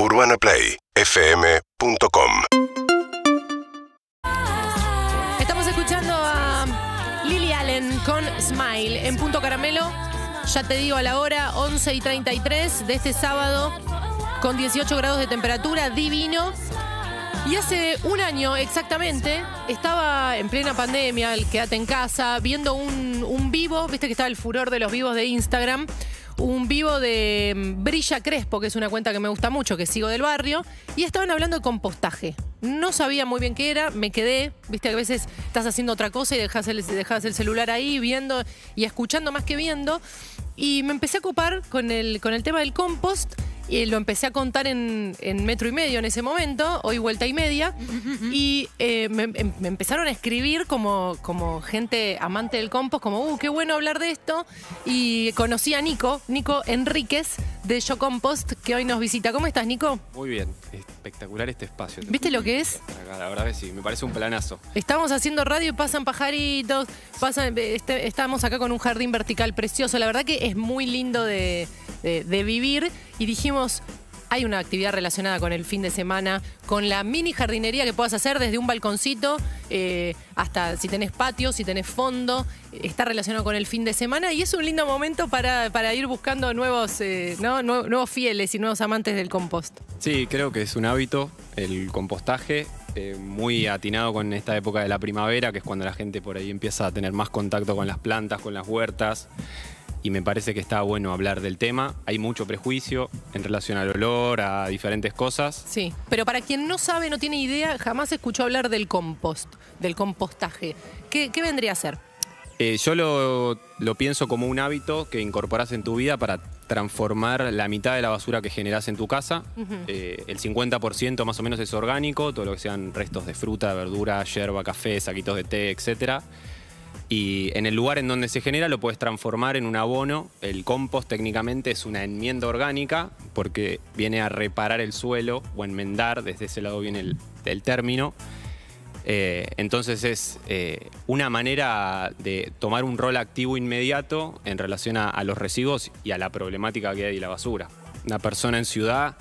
UrbanaPlayFM.com Estamos escuchando a Lily Allen con Smile en Punto Caramelo. Ya te digo a la hora, 11 y 33 de este sábado, con 18 grados de temperatura, divino. Y hace un año exactamente, estaba en plena pandemia, el quédate en casa, viendo un, un vivo, viste que estaba el furor de los vivos de Instagram, un vivo de mm, Brilla Crespo, que es una cuenta que me gusta mucho, que sigo del barrio, y estaban hablando de compostaje. No sabía muy bien qué era, me quedé, viste que a veces estás haciendo otra cosa y dejas el, celular ahí viendo y escuchando más que viendo, y me empecé a ocupar con el tema del compost y lo empecé a contar en, en metro y medio en ese momento, hoy vuelta y media, y eh, me, em- me empezaron a escribir como, como gente amante del compost, como, uh, qué bueno hablar de esto, y conocí a Nico, Nico Enríquez de Yo Compost, que hoy nos visita. ¿Cómo estás, Nico? Muy bien, espectacular este espacio. ¿Viste lo que es? Acá, la verdad que sí, me parece un planazo. Estamos haciendo radio y pasan pajaritos, pasan, este, estamos acá con un jardín vertical precioso. La verdad que es muy lindo de, de- vivir y dijimos, hay una actividad relacionada con el fin de semana, con la mini jardinería que puedas hacer desde un balconcito eh, hasta si tenés patio, si tenés fondo, está relacionado con el fin de semana y es un lindo momento para, para ir buscando nuevos, eh, ¿no? Nue- nuevos fieles y nuevos amantes del compost. Sí, creo que es un hábito el compostaje, eh, muy atinado con esta época de la primavera, que es cuando la gente por ahí empieza a tener más contacto con las plantas, con las huertas. Y me parece que está bueno hablar del tema. Hay mucho prejuicio en relación al olor, a diferentes cosas. Sí, pero para quien no sabe, no tiene idea, jamás escuchó hablar del compost, del compostaje. ¿Qué, qué vendría a ser? Eh, yo lo, lo pienso como un hábito que incorporas en tu vida para transformar la mitad de la basura que generas en tu casa. Eh, el 50% más o menos es orgánico, todo lo que sean restos de fruta, verdura, yerba, café, saquitos de té, etc. Y en el lugar en donde se genera lo puedes transformar en un abono. El compost técnicamente es una enmienda orgánica porque viene a reparar el suelo o enmendar, desde ese lado viene el, término. Eh, entonces es eh, una manera de tomar un rol activo inmediato en relación a, los residuos y a la problemática que hay de la basura. Una persona en ciudad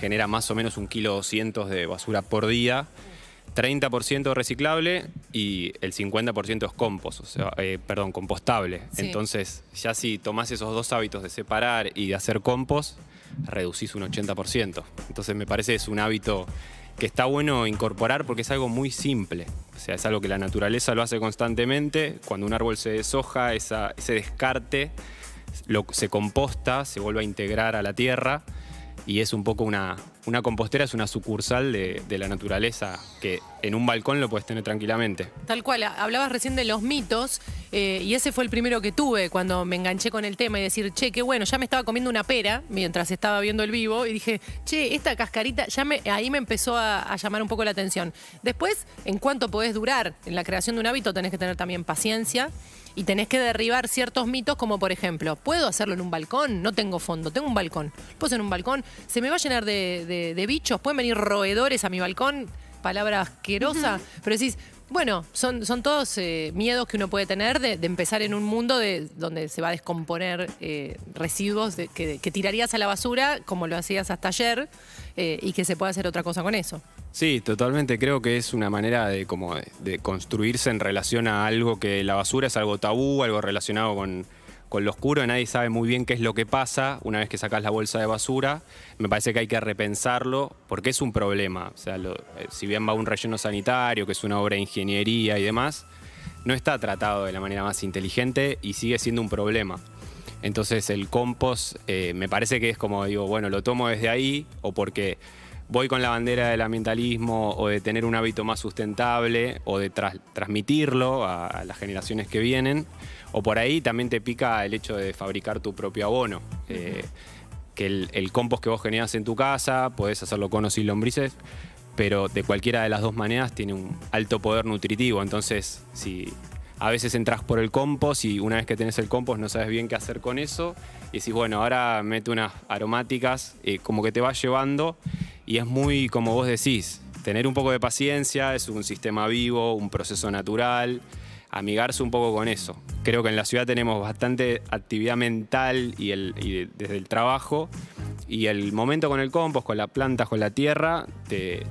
genera más o menos un kilo 200 de basura por día, 30% reciclable y el 50% es compost, o sea, eh, perdón, compostable. Sí. Entonces ya si tomás esos dos hábitos de separar y de hacer compost, reducís un 80%. Entonces me parece que es un hábito que está bueno incorporar porque es algo muy simple. O sea, es algo que la naturaleza lo hace constantemente. Cuando un árbol se deshoja, esa- ese descarte lo- se composta, se vuelve a integrar a la tierra y es un poco una, una compostera, es una sucursal de, la naturaleza que en un balcón lo puedes tener tranquilamente. Tal cual, hablabas recién de los mitos eh, y ese fue el primero que tuve cuando me enganché con el tema y decir, che, qué bueno, ya me estaba comiendo una pera mientras estaba viendo el vivo y dije, che, esta cascarita, ya ahí me empezó a, a llamar un poco la atención. Después, en cuánto podés durar en la creación de un hábito, tenés que tener también paciencia. Y tenés que derribar ciertos mitos como por ejemplo, ¿puedo hacerlo en un balcón? No tengo fondo, tengo un balcón. ¿Puedo en un balcón? ¿Se me va a llenar de, de- de bichos? ¿Pueden venir roedores a mi balcón? Palabra asquerosa. Pero decís, bueno, son, son todos eh, miedos que uno puede tener de, de empezar en un mundo de, donde se va a descomponer eh, residuos de- que, que tirarías a la basura, como lo hacías hasta ayer, eh, y que se puede hacer otra cosa con eso. Sí, totalmente. Creo que es una manera de, como de, construirse en relación a algo que la basura es algo tabú, algo relacionado con, con lo oscuro. Nadie sabe muy bien qué es lo que pasa una vez que sacas la bolsa de basura. Me parece que hay que repensarlo porque es un problema. O sea, eh, si bien va un relleno sanitario, que es una obra de ingeniería y demás, no está tratado de la manera más inteligente y sigue siendo un problema. Entonces el compost eh, me parece que es como digo, bueno, lo tomo desde ahí o porque voy con la bandera del ambientalismo o de tener un hábito más sustentable o de tras- transmitirlo a, a las generaciones que vienen. O por ahí también te pica el hecho de fabricar tu propio abono. Eh, que el, el compost que vos generas en tu casa, podés hacerlo con o sin lombrices, pero de cualquiera de las dos maneras tiene un alto poder nutritivo. Entonces, si a veces entras por el compost y una vez que tenés el compost no sabes bien qué hacer con eso, y decís, bueno, ahora mete unas aromáticas, eh, como que te va llevando, y es muy, como vos decís, tener un poco de paciencia, es un sistema vivo, un proceso natural, amigarse un poco con eso. Creo que en la ciudad tenemos bastante actividad mental y, el- desde el trabajo Y el momento con el compost, con las plantas, con la tierra, te,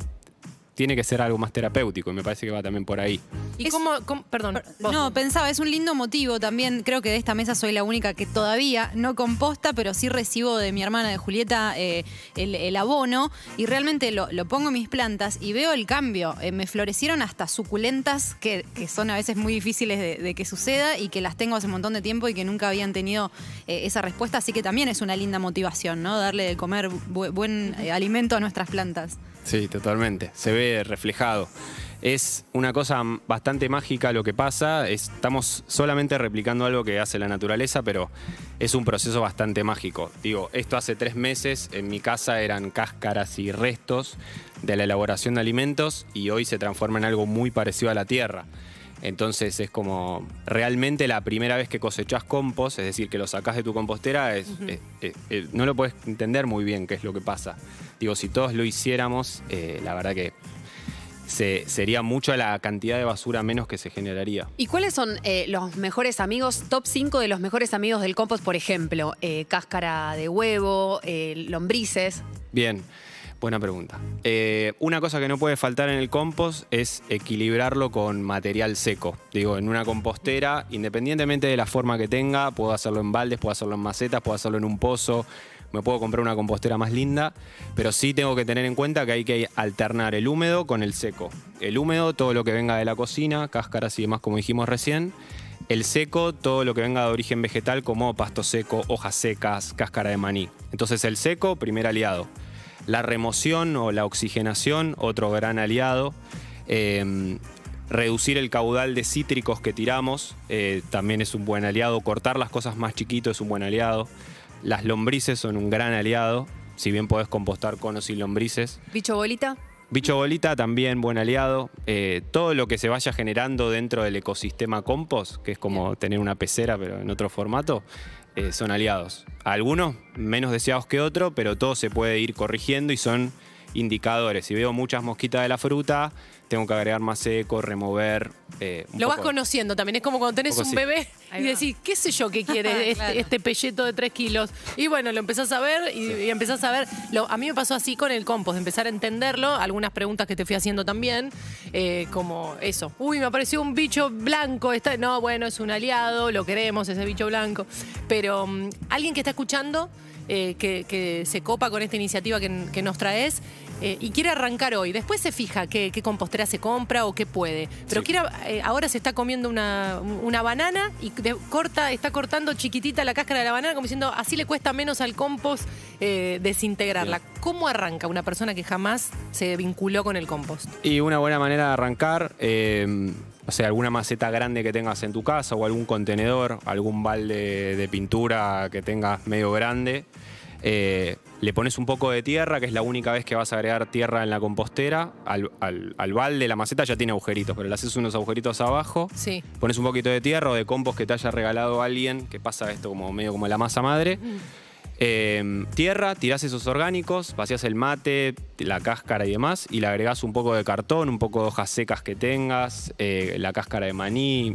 tiene que ser algo más terapéutico y me parece que va también por ahí. ¿Y Es- cómo, cómo- Perdón. vos. No, pensaba, es un lindo motivo también. Creo que de esta mesa soy la única que todavía no composta, pero sí recibo de mi hermana de Julieta eh, el, el abono y realmente lo, lo pongo en mis plantas y veo el cambio. Eh, me florecieron hasta suculentas que, que son a veces muy difíciles de, de que suceda y que las tengo hace un montón de tiempo y que nunca habían tenido eh, esa respuesta. Así que también es una linda motivación, ¿no? Darle de comer bu- buen eh, alimento a nuestras plantas. Sí, totalmente. Se ve reflejado. Es una cosa bastante mágica lo que pasa. Estamos solamente replicando algo que hace la naturaleza, pero es un proceso bastante mágico. Digo, esto hace tres meses en mi casa eran cáscaras y restos de la elaboración de alimentos y hoy se transforma en algo muy parecido a la tierra. Entonces es como realmente la primera vez que cosechás compost, es decir, que lo sacás de tu compostera, es, eh, eh, eh, no lo puedes entender muy bien qué es lo que pasa. Digo, si todos lo hiciéramos, eh, la verdad que se- sería mucho la cantidad de basura menos que se generaría. ¿Y cuáles son eh, los mejores amigos, top 5 de los mejores amigos del compost, por ejemplo? Eh, cáscara de huevo, eh, lombrices. Bien, buena pregunta. Eh, una cosa que no puede faltar en el compost es equilibrarlo con material seco. Digo, en una compostera, independientemente de la forma que tenga, puedo hacerlo en baldes, puedo hacerlo en macetas, puedo hacerlo en un pozo, me puedo comprar una compostera más linda, pero sí tengo que tener en cuenta que hay que alternar el húmedo con el seco. El húmedo, todo lo que venga de la cocina, cáscaras y demás, como dijimos recién. El seco, todo lo que venga de origen vegetal, como pasto seco, hojas secas, cáscara de maní. Entonces el seco, primer aliado. La remoción o la oxigenación, otro gran aliado. Eh, reducir el caudal de cítricos que tiramos, eh, también es un buen aliado. Cortar las cosas más chiquito es un buen aliado. Las lombrices son un gran aliado, si bien podés compostar conos y lombrices. Bicho bolita. Bicho bolita también buen aliado. Eh, todo lo que se vaya generando dentro del ecosistema compost, que es como tener una pecera pero en otro formato, eh, son aliados. Algunos menos deseados que otros, pero todo se puede ir corrigiendo y son indicadores. Si veo muchas mosquitas de la fruta, tengo que agregar más seco, remover. eh, un Lo vas conociendo también. Es como cuando tenés un sí. bebé Ahí y va. decís, ¿qué sé yo qué quiere este, Claro. este pelleto de 3 kilos? Y bueno, lo empezás a ver y, y empezás a ver. Lo, a mí me pasó así con el compost, de empezar a entenderlo. Algunas preguntas que te fui haciendo también, eh, como eso. Uy, me apareció un bicho blanco. Está, no, bueno, es un aliado, lo queremos, ese bicho blanco. Pero mm, alguien que está escuchando, eh, que, que se copa con esta iniciativa que, que nos traes. Eh, y quiere arrancar hoy, después se fija qué, qué compostera se compra o qué puede. Pero Sí. quiere eh, ahora se está comiendo una, una banana y de- corta, está cortando chiquitita la cáscara de la banana, como diciendo, así le cuesta menos al compost eh, desintegrarla. ¿Cómo arranca una persona que jamás se vinculó con el compost? Y una buena manera de arrancar, o sea, alguna maceta grande que tengas en tu casa o algún contenedor, algún balde de pintura que tengas medio grande. eh, le pones un poco de tierra, que es la única vez que vas a agregar tierra en la compostera. Al, al- al balde, la maceta ya tiene agujeritos, pero le haces unos agujeritos abajo. Sí. Pones un poquito de tierra o de compost que te haya regalado alguien, que pasa esto como medio como la masa madre. Eh, tierra, tirás esos orgánicos, vacías el mate, la cáscara y demás, y le agregás un poco de cartón, un poco de hojas secas que tengas, eh, la cáscara de maní,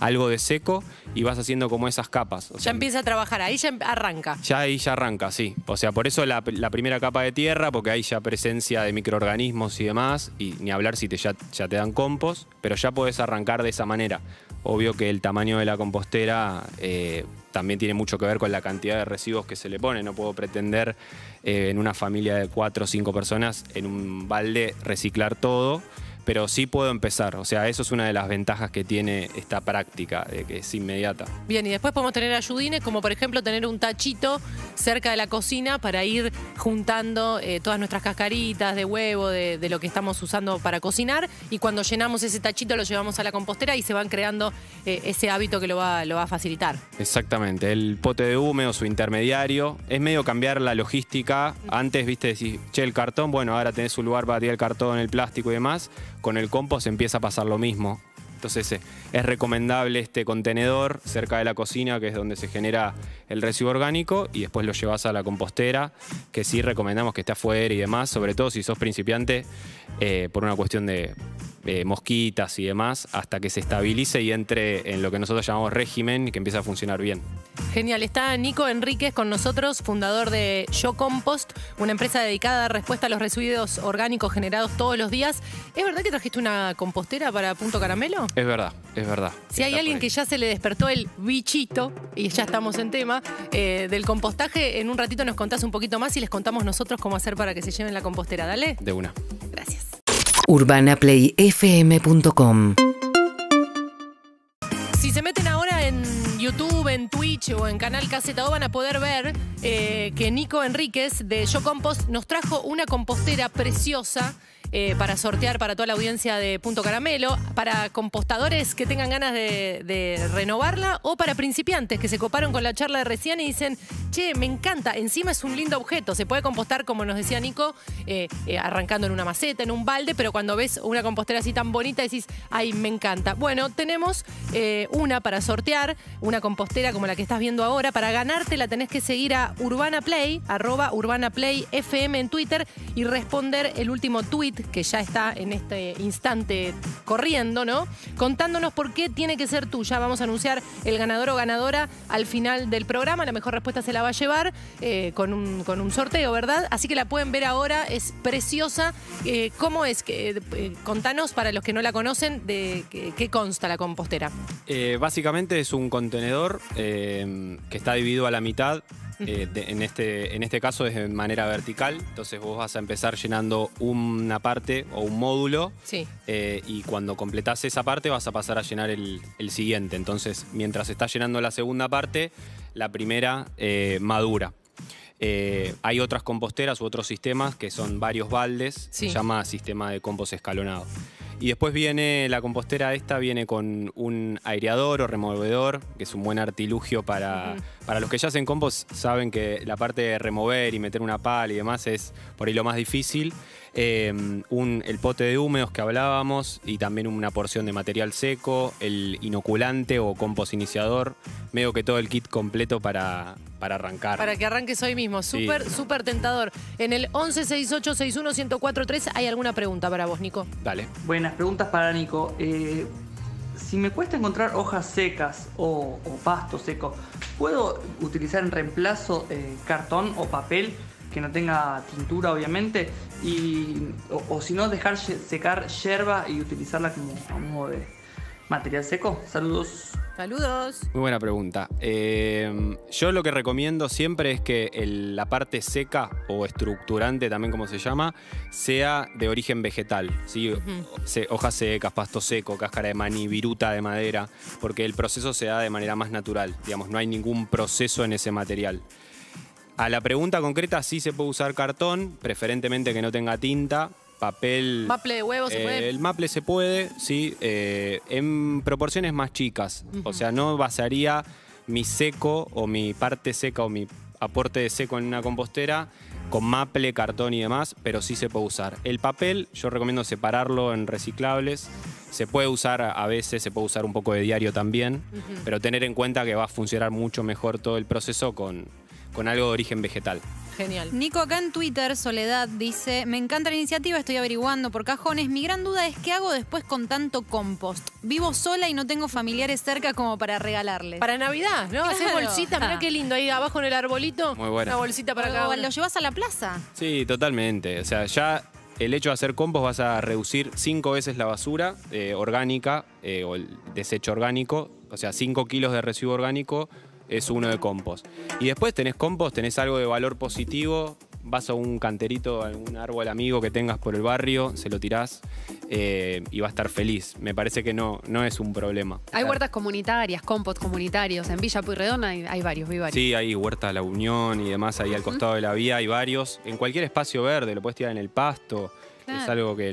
algo de seco, y vas haciendo como esas capas. O Ya sea, empieza a trabajar, ahí ya em- arranca. ya ahí ya arranca, sí. O sea, por eso la, la primera capa de tierra, porque hay ya presencia de microorganismos y demás, y ni hablar si te, ya, ya te dan compost, pero ya podés arrancar de esa manera. Obvio que el tamaño de la compostera eh, también tiene mucho que ver con la cantidad de residuos que se le pone. No puedo pretender eh, en una familia de cuatro o cinco personas en un balde reciclar todo. Pero sí puedo empezar, o sea, eso es una de las ventajas que tiene esta práctica, de que es inmediata. Bien, y después podemos tener ayudines, como por ejemplo tener un tachito cerca de la cocina para ir juntando eh, todas nuestras cascaritas de huevo, de, de lo que estamos usando para cocinar. Y cuando llenamos ese tachito lo llevamos a la compostera y se van creando eh, ese hábito que lo va, lo va a facilitar. Exactamente, el pote de húmedo, su intermediario, es medio cambiar la logística. Antes, viste, decís, che, el cartón, bueno, ahora tenés un lugar para tirar el cartón, el plástico y demás. Con el compost empieza a pasar lo mismo. Entonces eh, es recomendable este contenedor cerca de la cocina, que es donde se genera el residuo orgánico, y después lo llevas a la compostera, que sí recomendamos que esté afuera y demás, sobre todo si sos principiante, eh, por una cuestión de, eh, mosquitas y demás, hasta que se estabilice y entre en lo que nosotros llamamos régimen y que empiece a funcionar bien. Genial, está Nico Enríquez con nosotros, fundador de Yo Compost, una empresa dedicada a dar respuesta a los residuos orgánicos generados todos los días. ¿Es verdad que trajiste una compostera para Punto Caramelo? Es verdad, es verdad. Si hay alguien que ya se le despertó el bichito, y ya estamos en tema, eh, del compostaje, en un ratito nos contás un poquito más y les contamos nosotros cómo hacer para que se lleven la compostera. Dale. De una. Gracias. urbanaplayfm.com Si se meten ahora en YouTube, en Twitch o en Canal Casetado van a poder ver eh, que Nico Enríquez de Yo Compost nos trajo una compostera preciosa eh, para sortear para toda la audiencia de Punto Caramelo, para compostadores que tengan ganas de, renovarla o para principiantes que se coparon con la charla de recién y dicen, che, me encanta, encima es un lindo objeto, se puede compostar, como nos decía Nico, eh, eh, arrancando en una maceta, en un balde, pero cuando ves una compostera así tan bonita decís, ay, me encanta. Bueno, tenemos una para sortear, una compostera como la que estás viendo ahora. Para ganarte la tenés que seguir a Urbana Play, arroba Urbana Play FM en Twitter y responder el último tweet que ya está en este instante corriendo, ¿no? Contándonos por qué tiene que ser tuya. Vamos a anunciar el ganador o ganadora al final del programa. La mejor respuesta se la va a llevar eh, con, un, con un sorteo, ¿verdad? Así que la pueden ver ahora, es preciosa. Eh, ¿Cómo es? que eh, Contanos para los que no la conocen de qué- consta la compostera. Básicamente es un contenedor que está dividido a la mitad. Eh, de- en, este, en este caso es de manera vertical, entonces vos vas a empezar llenando una parte o un módulo Sí. eh, y cuando completás esa parte vas a pasar a llenar el, el siguiente. Entonces, mientras estás llenando la segunda parte, la primera eh, madura. Eh, hay otras composteras u otros sistemas que son varios baldes, Sí. se llama sistema de compost escalonado. Y después viene la compostera esta, viene con un aireador o removedor, que es un buen artilugio para, para los que ya hacen compost, saben que la parte de remover y meter una pala y demás es por ahí lo más difícil. Eh, un- el pote de húmedos que hablábamos y también una porción de material seco, el inoculante o compost iniciador, medio que todo el kit completo para, para arrancar. Para que arranques hoy mismo. Sí. Súper tentador. En el 1168611043 hay alguna pregunta para vos, Nico. Dale. Buenas preguntas para Nico. Eh, si me cuesta encontrar hojas secas o, o pasto seco, ¿puedo utilizar en reemplazo eh, cartón o papel que no tenga tintura, obviamente? Y, o, o si no, dejar secar yerba y utilizarla como a modo de material seco. Saludos. Saludos. Muy buena pregunta. Eh, yo lo que recomiendo siempre es que el- la parte seca o estructurante, también como se llama, sea de origen vegetal. ¿sí? Se- hojas secas, pasto seco, cáscara de maní, viruta de madera, porque el proceso se da de manera más natural. Digamos, no hay ningún proceso en ese material. A la pregunta concreta, sí se puede usar cartón, preferentemente que no tenga tinta, papel. Maple de huevo se Eh, puede. El maple se puede, sí, eh, en proporciones más chicas. O sea, no basaría mi seco o mi parte seca o mi aporte de seco en una compostera con maple, cartón y demás, pero sí se puede usar. El papel, yo recomiendo separarlo en reciclables. Se puede usar a a veces, se puede usar un poco de diario también, pero tener en cuenta que va a funcionar mucho mejor todo el proceso con, con algo de origen vegetal. Genial. Nico, acá en Twitter, Soledad dice, me encanta la iniciativa, estoy averiguando por cajones. Mi gran duda es qué hago después con tanto compost. Vivo sola y no tengo familiares cerca como para regalarles. Para Navidad, ¿no? Hacer Claro. bolsita, mirá qué lindo. Ahí abajo en el arbolito. Muy buena. Una bolsita para cada O uno. lo llevas a la plaza. Sí, totalmente. O sea, ya el hecho de hacer compost vas a reducir cinco veces la basura eh, orgánica eh, o el desecho orgánico. O sea, 5 kilos de residuo orgánico es uno de compost. Y después tenés compost, tenés algo de valor positivo. Vas a un canterito, a un árbol amigo que tengas por el barrio, se lo tirás eh, y va a estar feliz. Me parece que no, no es un problema. Hay huertas comunitarias, compost comunitarios. En Villa Pueyrredón hay, hay varios, vi varios. Sí, hay Huerta La Unión y demás ahí al costado de la vía, hay varios. En cualquier espacio verde, lo puedes tirar en el pasto. Es Claro. algo que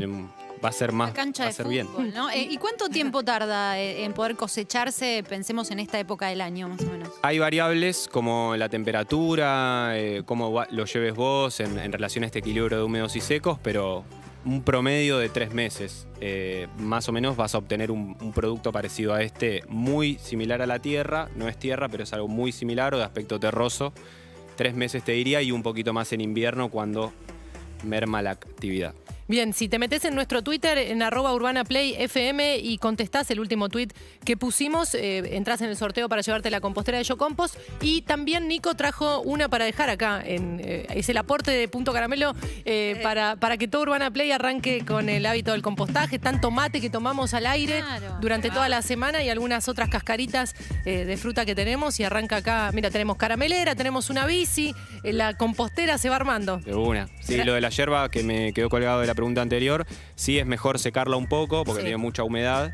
va a ser más, cancha va a de ser fútbol, bien. ¿no? Eh, ¿Y cuánto tiempo tarda eh, en poder cosecharse? Pensemos en esta época del año, más o menos. Hay variables como la temperatura, eh, cómo va- lo lleves vos en, en relación a este equilibrio de húmedos y secos, pero un promedio de tres meses. eh, más o menos vas a obtener un, un producto parecido a este, muy similar a la tierra. No es tierra, pero es algo muy similar o de aspecto terroso. Tres meses te diría y un poquito más en invierno cuando merma la actividad. Bien, si te metes en nuestro Twitter, en arroba urbanaplayfm y contestás el último tweet que pusimos, eh, entras en el sorteo para llevarte la compostera de Yo Compost. Y también Nico trajo una para dejar acá. En, eh, es el aporte de Punto Caramelo eh, para, para que todo Urbana Play arranque con el hábito del compostaje. Tanto mate que tomamos al aire Claro. durante toda la semana y algunas otras cascaritas eh, de fruta que tenemos. Y arranca acá, mira, tenemos caramelera, tenemos una bici, eh, la compostera se va armando. De una. Sí, lo de la yerba que me quedó colgado de la pregunta anterior, sí es mejor secarla un poco porque Sí. tiene mucha humedad.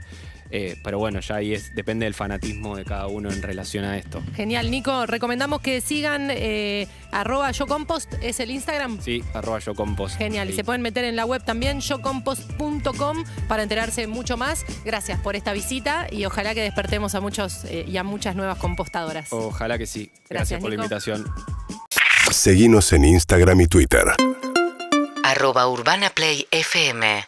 eh, pero bueno, ya ahí es, depende del fanatismo de cada uno en relación a esto. Genial, Nico. Recomendamos que sigan eh, arroba yo compost, es el Instagram. Sí, arroba yo compost. Genial, y se pueden meter en la web también, yocompost.com, para enterarse mucho más. Gracias por esta visita y ojalá que despertemos a muchos eh, y a muchas nuevas compostadoras. Ojalá que sí. Gracias, Gracias, por Nico. la invitación. Seguinos en Instagram y Twitter. Arroba Urbana Play FM